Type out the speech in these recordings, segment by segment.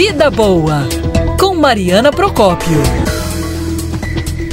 Vida Boa, com Mariana Procópio.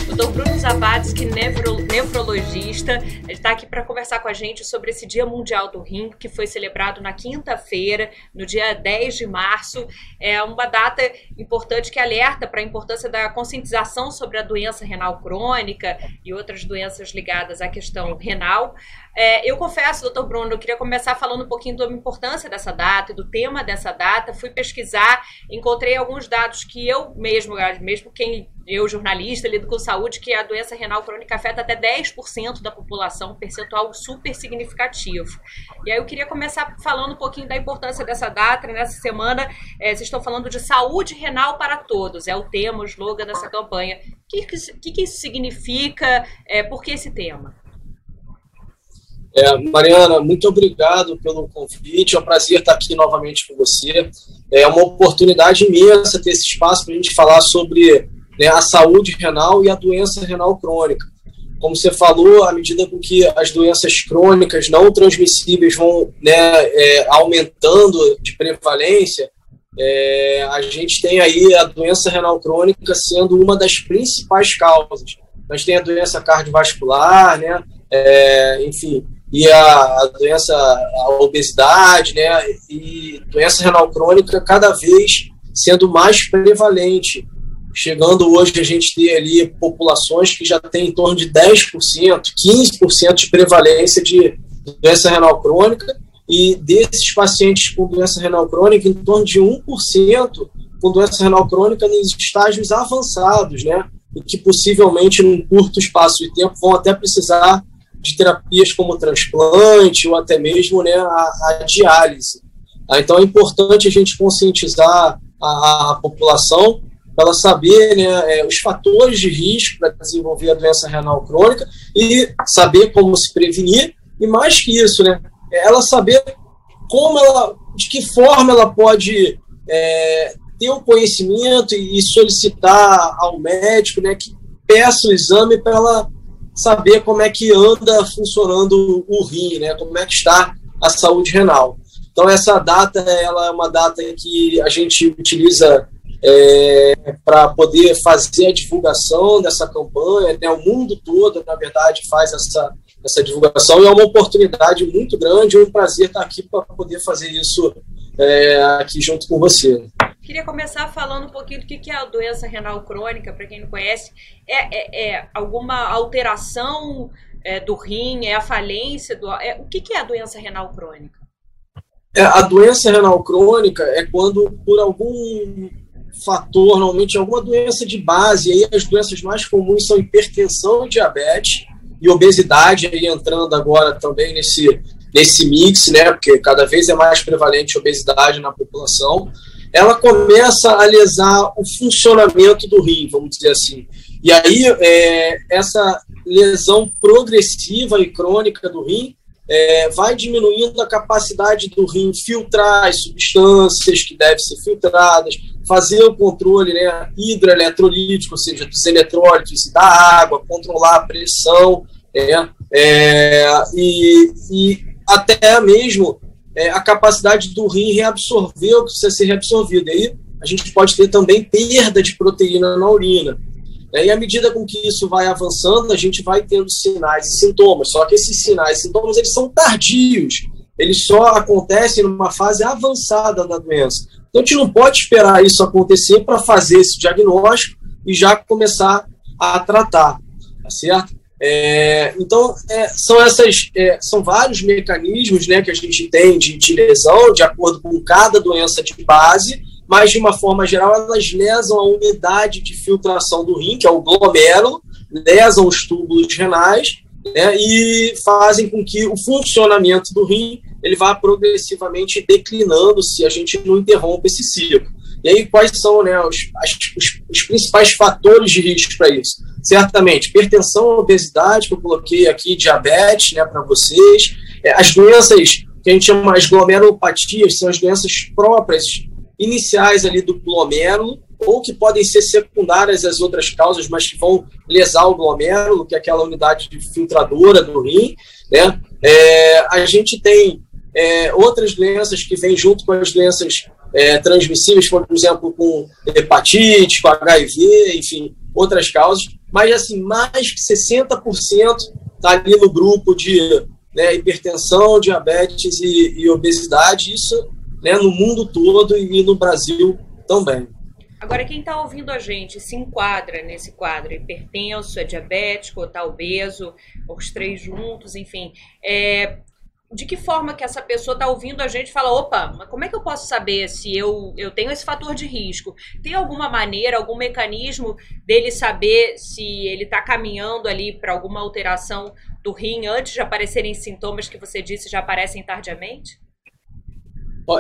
Dr. Bruno Zavadski, nefro, nefrologista, está aqui para conversar com a gente sobre esse Dia Mundial do Rim, que foi celebrado na quinta-feira, no dia 10 de março. É uma data importante que alerta para a importância da conscientização sobre a doença renal crônica e outras doenças ligadas à questão renal. É, eu confesso, doutor Bruno, eu queria começar falando um pouquinho da importância dessa data e do tema dessa data. Fui pesquisar, encontrei alguns dados que eu mesmo, mesmo quem eu, jornalista, lido com saúde, que a doença renal crônica afeta até 10% da população, um percentual super significativo. E aí eu queria começar falando um pouquinho da importância dessa data. Nessa semana, é, vocês estão falando de saúde renal para todos, é o tema, o slogan dessa campanha. O que, que, que isso significa? É, por que esse tema? É, Mariana, muito obrigado pelo convite. É um prazer estar aqui novamente com você. É uma oportunidade imensa ter esse espaço para a gente falar sobre né, a saúde renal e a doença renal crônica. Como você falou, à medida com que as doenças crônicas não transmissíveis vão né, é, aumentando de prevalência, é, a gente tem aí a doença renal crônica sendo uma das principais causas. Nós tem a doença cardiovascular, né, é, enfim, e a, a, doença, a obesidade, né, e doença renal crônica cada vez sendo mais prevalente, chegando hoje a gente ter ali populações que já tem em torno de 10%, 15% de prevalência de doença renal crônica, e desses pacientes com doença renal crônica, em torno de 1% com doença renal crônica nos estágios avançados, né, e que possivelmente num curto espaço de tempo vão até precisar de terapias como transplante ou até mesmo né, a, a diálise. Ah, então é importante a gente conscientizar a, a população para ela saber né, é, os fatores de risco para desenvolver a doença renal crônica e saber como se prevenir e mais que isso, né, é ela saber como ela, de que forma ela pode é, ter o conhecimento e solicitar ao médico, né, que peça o exame para ela saber como é que anda funcionando o rim, né? Como é que está a saúde renal. Então essa data ela é uma data que a gente utiliza é, para poder fazer a divulgação dessa campanha, né? O mundo todo, na verdade, faz essa essa divulgação e é uma oportunidade muito grande, um prazer estar aqui para poder fazer isso é, aqui junto com você. Queria começar falando um pouquinho do que é a doença renal crônica, para quem não conhece. É, é, é alguma alteração é, do rim, é a falência do. É, o que, é a doença renal crônica? É, a doença renal crônica é quando, por algum fator, normalmente alguma doença de base, aí as doenças mais comuns são hipertensão diabetes, e obesidade, aí entrando agora também nesse, nesse mix, né, porque cada vez é mais prevalente a obesidade na população ela começa a lesar o funcionamento do rim, vamos dizer assim. E aí, é, essa lesão progressiva e crônica do rim é, vai diminuindo a capacidade do rim filtrar as substâncias que devem ser filtradas, fazer o controle né, hidroeletrolítico, ou seja, dos eletrólitos e da água, controlar a pressão, é, é, e, e até mesmo é, a capacidade do rim reabsorver o que precisa ser reabsorvido. E aí a gente pode ter também perda de proteína na urina. É, e à medida com que isso vai avançando, a gente vai tendo sinais e sintomas. Só que esses sinais e sintomas eles são tardios. Eles só acontecem numa fase avançada da doença. Então a gente não pode esperar isso acontecer para fazer esse diagnóstico e já começar a tratar, tá certo? É, então, é, são essas, é, são vários mecanismos né, que a gente tem de, de, lesão, de acordo com cada doença de base, mas de uma forma geral elas lesam a unidade de filtração do rim, que é o glomérulo, lesam os túbulos renais né, e fazem com que o funcionamento do rim ele vá progressivamente declinando se a gente não interrompe esse ciclo. E aí, quais são né, os, as, os, os principais fatores de risco para isso? Certamente hipertensão, obesidade, que eu coloquei aqui, diabetes, né, para vocês, é, as doenças que a gente chama as glomerulopatias, são as doenças próprias, iniciais ali do glomérulo, ou que podem ser secundárias às outras causas, mas que vão lesar o glomérulo, que é aquela unidade filtradora do rim, né? É, a gente tem é, outras doenças que vêm junto com as doenças é, transmissíveis, por exemplo, com hepatite, com HIV, enfim, outras causas, mas assim, mais que 60% está ali no grupo de né, hipertensão, diabetes e, e obesidade, isso né, no mundo todo e no Brasil também. Agora, quem está ouvindo a gente se enquadra nesse quadro, hipertenso, é diabético, está obeso, os três juntos, enfim. É, de que forma que essa pessoa está ouvindo a gente e fala, opa, mas como é que eu posso saber se eu, eu tenho esse fator de risco? Tem alguma maneira, algum mecanismo dele saber se ele está caminhando ali para alguma alteração do rim antes de aparecerem sintomas que você disse já aparecem tardiamente?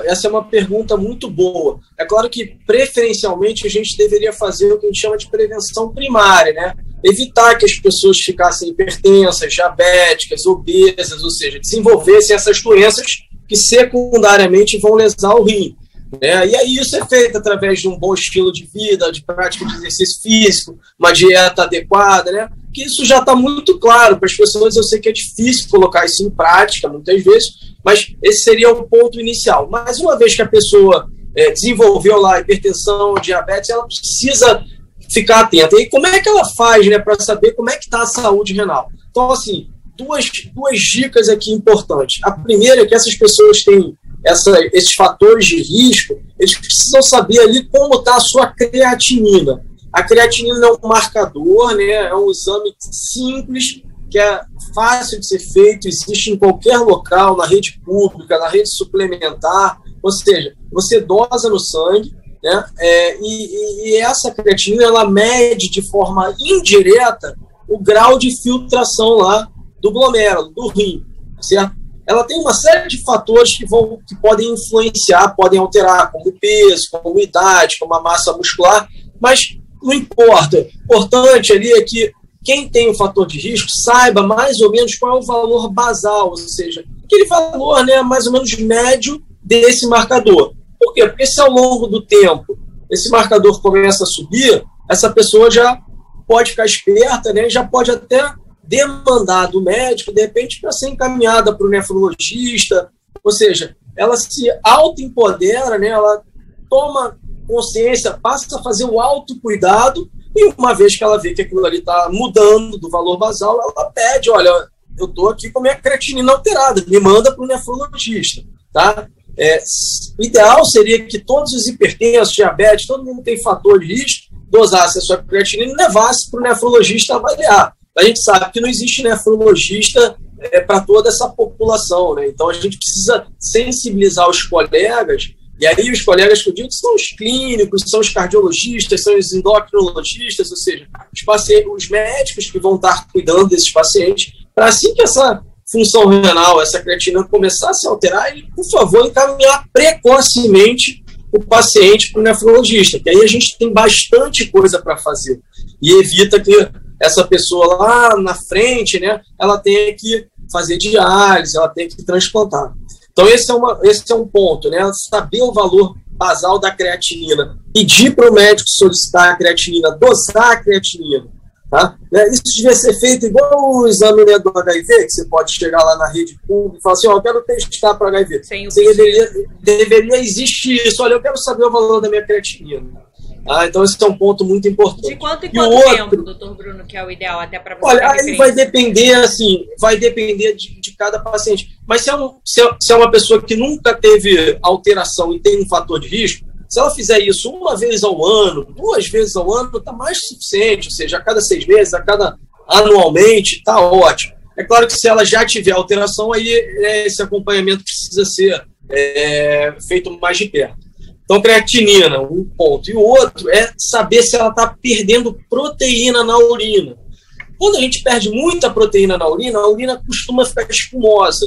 Essa é uma pergunta muito boa. É claro que, preferencialmente, a gente deveria fazer o que a gente chama de prevenção primária, né? Evitar que as pessoas ficassem hipertensas, diabéticas, obesas, ou seja, desenvolvessem essas doenças que secundariamente vão lesar o rim. Né? E aí isso é feito através de um bom estilo de vida, de prática de exercício físico, uma dieta adequada, né? Que isso já está muito claro para as pessoas. Eu sei que é difícil colocar isso em prática muitas vezes, mas esse seria o ponto inicial. Mas uma vez que a pessoa é, desenvolveu lá hipertensão, diabetes, ela precisa ficar atenta. E como é que ela faz, né, para saber como é que está a saúde renal? Então, assim, duas, duas dicas aqui importantes. A primeira é que essas pessoas têm essa, esses fatores de risco, eles precisam saber ali como está a sua creatinina. A creatinina é um marcador, né, é um exame simples, que é fácil de ser feito, existe em qualquer local, na rede pública, na rede suplementar, ou seja, você dosa no sangue, né, é, e, e essa creatinina ela mede de forma indireta o grau de filtração lá do glomérulo, do rim, certo? ela tem uma série de fatores que, vão, que podem influenciar, podem alterar, como o peso, como a idade, como a massa muscular, mas não importa. O importante ali é que quem tem um fator de risco saiba mais ou menos qual é o valor basal, ou seja, aquele valor né, mais ou menos médio desse marcador. Quê? Porque se ao longo do tempo esse marcador começa a subir, essa pessoa já pode ficar esperta, né, já pode até demandar do médico, de repente, para ser encaminhada para o nefrologista, ou seja, ela se autoempodera, né? ela toma consciência, passa a fazer o autocuidado, e uma vez que ela vê que aquilo ali está mudando do valor basal, ela pede, olha, eu estou aqui com a minha creatinina alterada, me manda para o nefrologista. Tá? É, o ideal seria que todos os hipertensos, diabetes, todo mundo tem fator de risco, dosasse a sua creatinina e levasse para o nefrologista avaliar a gente sabe que não existe nefrologista é, para toda essa população, né? Então a gente precisa sensibilizar os colegas, e aí os colegas que eu digo são os clínicos, são os cardiologistas, são os endocrinologistas, ou seja, os, pacientes, os médicos que vão estar cuidando desses pacientes, para assim que essa função renal, essa creatina começar a se alterar, ele, por favor, encaminhar precocemente o paciente para o nefrologista, que aí a gente tem bastante coisa para fazer e evita que essa pessoa lá na frente, né, ela tem que fazer diálise, ela tem que transplantar. Então esse é, uma, esse é um ponto, né, saber o valor basal da creatinina, pedir para o médico solicitar a creatinina, dosar a creatinina, tá? Né, isso devia ser feito igual o exame né, do HIV, que você pode chegar lá na rede pública e falar assim, ó, oh, eu quero testar para HIV. Sim, deveria, deveria existir isso, olha, eu quero saber o valor da minha creatinina. Ah, então esse é um ponto muito importante. De quanto em quanto outro, tempo, doutor Bruno, que é o ideal até para você? Olha, aí vai depender, assim, vai depender de, de cada paciente. Mas se é, um, se, é, se é uma pessoa que nunca teve alteração e tem um fator de risco, se ela fizer isso uma vez ao ano, duas vezes ao ano, está mais suficiente. Ou seja, a cada seis meses, a cada anualmente, está ótimo. É claro que se ela já tiver alteração, aí é, esse acompanhamento precisa ser é, feito mais de perto. Então, creatinina, um ponto. E o outro é saber se ela está perdendo proteína na urina. Quando a gente perde muita proteína na urina, a urina costuma ficar espumosa.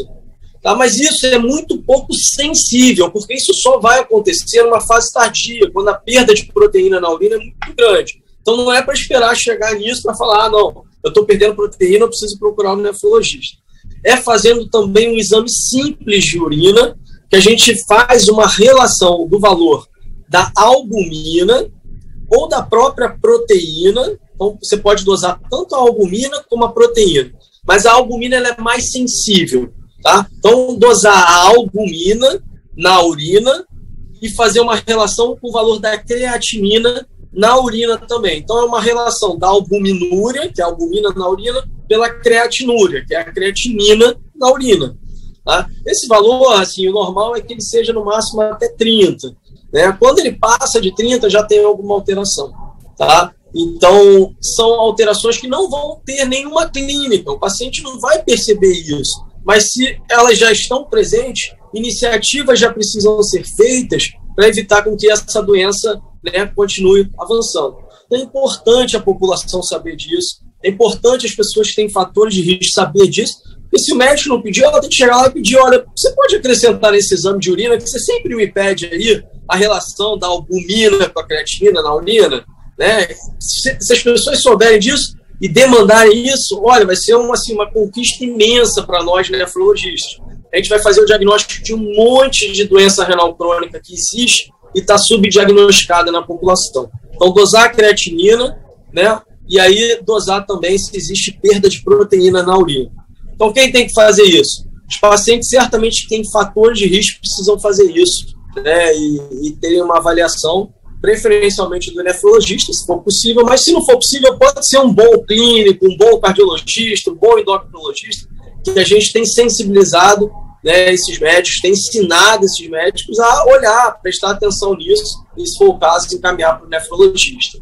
Tá? Mas isso é muito pouco sensível, porque isso só vai acontecer numa fase tardia, quando a perda de proteína na urina é muito grande. Então não é para esperar chegar nisso para falar, ah, não, eu estou perdendo proteína, eu preciso procurar um nefrologista. É fazendo também um exame simples de urina, que a gente faz uma relação do valor da albumina ou da própria proteína. Então, você pode dosar tanto a albumina como a proteína. Mas a albumina ela é mais sensível. Tá? Então, dosar a albumina na urina e fazer uma relação com o valor da creatinina na urina também. Então, é uma relação da albuminúria, que é a albumina na urina, pela creatinúria, que é a creatinina na urina. Tá? Esse valor, assim, o normal é que ele seja no máximo até 30. Né? Quando ele passa de 30, já tem alguma alteração. Tá? Então, são alterações que não vão ter nenhuma clínica, o paciente não vai perceber isso. Mas se elas já estão presentes, iniciativas já precisam ser feitas para evitar com que essa doença né, continue avançando. Então, é importante a população saber disso, é importante as pessoas que têm fatores de risco saber disso, e se o médico não pedir, ela tem que chegar lá e pedir, olha, você pode acrescentar nesse exame de urina, que você sempre me pede aí a relação da albumina com a creatina na urina, né? Se, se, as pessoas souberem disso e demandarem isso, olha, vai ser uma, assim, uma conquista imensa para nós nefrologistas. A gente vai fazer o diagnóstico de um monte de doença renal crônica que existe e está subdiagnosticada na população. Então, dosar a creatinina, né? E aí dosar também se existe perda de proteína na urina. Então, quem tem que fazer isso? Os pacientes certamente que têm fatores de risco precisam fazer isso, né? E, e terem uma avaliação preferencialmente do nefrologista, se for possível, mas se não for possível, pode ser um bom clínico, um bom cardiologista, um bom endocrinologista, que a gente tem sensibilizado né, esses médicos, tem ensinado esses médicos a olhar, prestar atenção nisso, e se for o caso, encaminhar para o nefrologista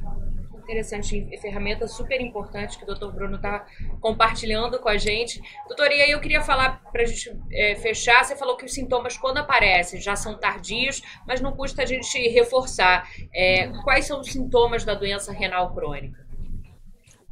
interessante, ferramenta super importante que o doutor Bruno está compartilhando com a gente. Doutor, e aí eu queria falar, para a gente é, fechar, você falou que os sintomas, quando aparecem, já são tardios, mas não custa a gente reforçar. É, quais são os sintomas da doença renal crônica?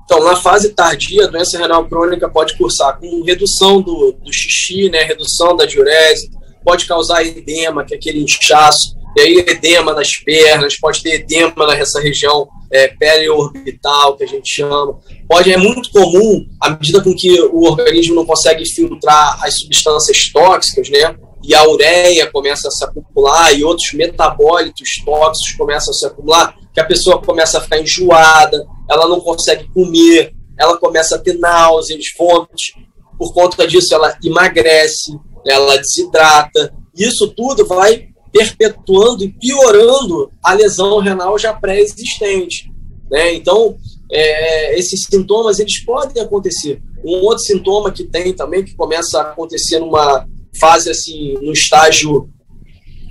Então, na fase tardia, a doença renal crônica pode cursar com redução do, do xixi, né, redução da diurese, pode causar edema, que é aquele inchaço, e aí edema nas pernas, pode ter edema nessa região é, periorbital, que a gente chama. Pode, é muito comum, à medida com que o organismo não consegue filtrar as substâncias tóxicas, né? E a ureia começa a se acumular e outros metabólitos tóxicos começam a se acumular, que a pessoa começa a ficar enjoada, ela não consegue comer, ela começa a ter náuseas, vômitos. Por conta disso, ela emagrece, ela desidrata. Isso tudo vai perpetuando e piorando a lesão renal já pré-existente. Né? Então, é, esses sintomas eles podem acontecer. Um outro sintoma que tem também, que começa a acontecer numa fase assim, no estágio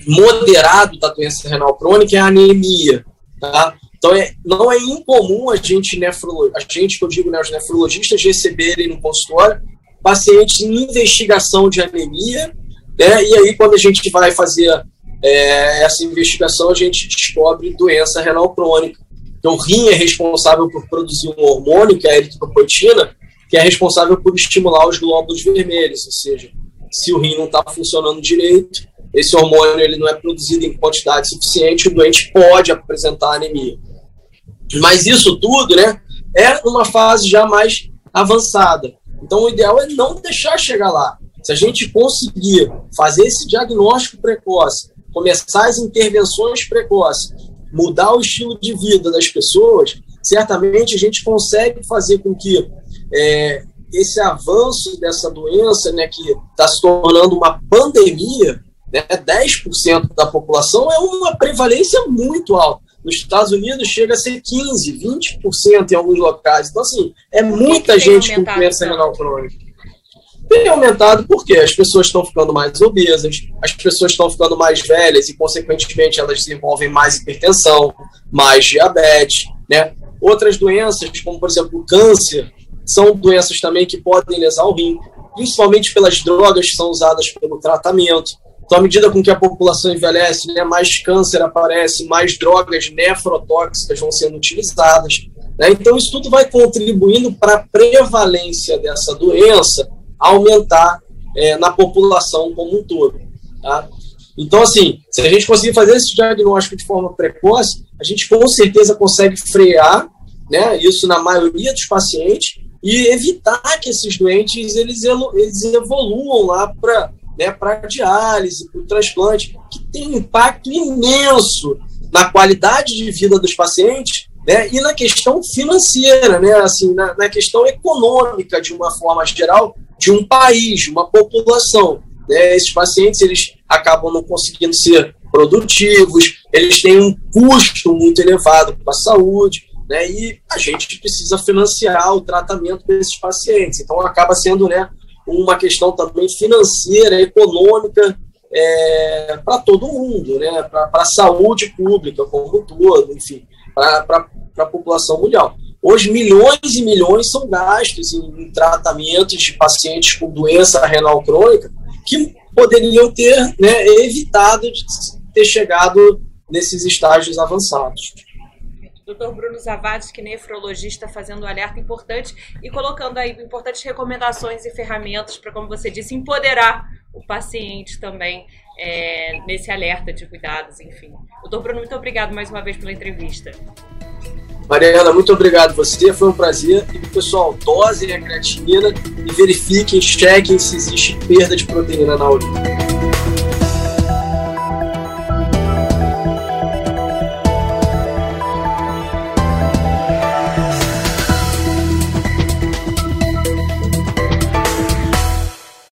moderado da doença renal crônica, é a anemia. Tá? Então, é, não é incomum a gente, a gente, que eu digo, né, os nefrologistas, receberem no consultório pacientes em investigação de anemia, né, e aí quando a gente vai fazer é, essa investigação a gente descobre doença renal crônica. Então, o rim é responsável por produzir um hormônio, que é a eritropoetina, que é responsável por estimular os glóbulos vermelhos, ou seja, se o rim não está funcionando direito, esse hormônio ele não é produzido em quantidade suficiente, o doente pode apresentar anemia. Mas isso tudo, né, é uma fase já mais avançada. Então, o ideal é não deixar chegar lá. Se a gente conseguir fazer esse diagnóstico precoce, começar as intervenções precoces, mudar o estilo de vida das pessoas, certamente a gente consegue fazer com que é, esse avanço dessa doença, né, que está se tornando uma pandemia, né, 10% da população é uma prevalência muito alta. Nos Estados Unidos chega a ser 15, 20% em alguns locais. Então, assim, é muita gente com doença renal crônica tem aumentado porque as pessoas estão ficando mais obesas, as pessoas estão ficando mais velhas e, consequentemente, elas desenvolvem mais hipertensão, mais diabetes, né? Outras doenças, como, por exemplo, o câncer, são doenças também que podem lesar o rim, principalmente pelas drogas que são usadas pelo tratamento. Então, à medida com que a população envelhece, né, mais câncer aparece, mais drogas nefrotóxicas vão sendo utilizadas. Né? Então, isso tudo vai contribuindo para a prevalência dessa doença aumentar é, na população como um todo. Tá? Então, assim, se a gente conseguir fazer esse diagnóstico de forma precoce, a gente com certeza consegue frear né, isso na maioria dos pacientes e evitar que esses doentes eles, eles evoluam lá para né, para diálise, para o transplante, que tem um impacto imenso na qualidade de vida dos pacientes né, e na questão financeira, né, assim, na, na questão econômica de uma forma geral, de um país, uma população. Né? Esses pacientes eles acabam não conseguindo ser produtivos, eles têm um custo muito elevado para a saúde, né? E a gente precisa financiar o tratamento desses pacientes. Então acaba sendo, né, uma questão também financeira, econômica é, para todo mundo, né? Para a saúde pública como um todo, enfim, para a população mundial. Hoje, milhões e milhões são gastos em, em tratamentos de pacientes com doença renal crônica que poderiam ter né, evitado de ter chegado nesses estágios avançados. Dr. Bruno Zavades, nefrologista, fazendo um alerta importante e colocando aí importantes recomendações e ferramentas para, como você disse, empoderar o paciente também é, nesse alerta de cuidados, enfim. Doutor Bruno, muito obrigado mais uma vez pela entrevista. Mariana, muito obrigado você, foi um prazer. E pessoal, dosem a creatinina e verifiquem, chequem se existe perda de proteína na urina.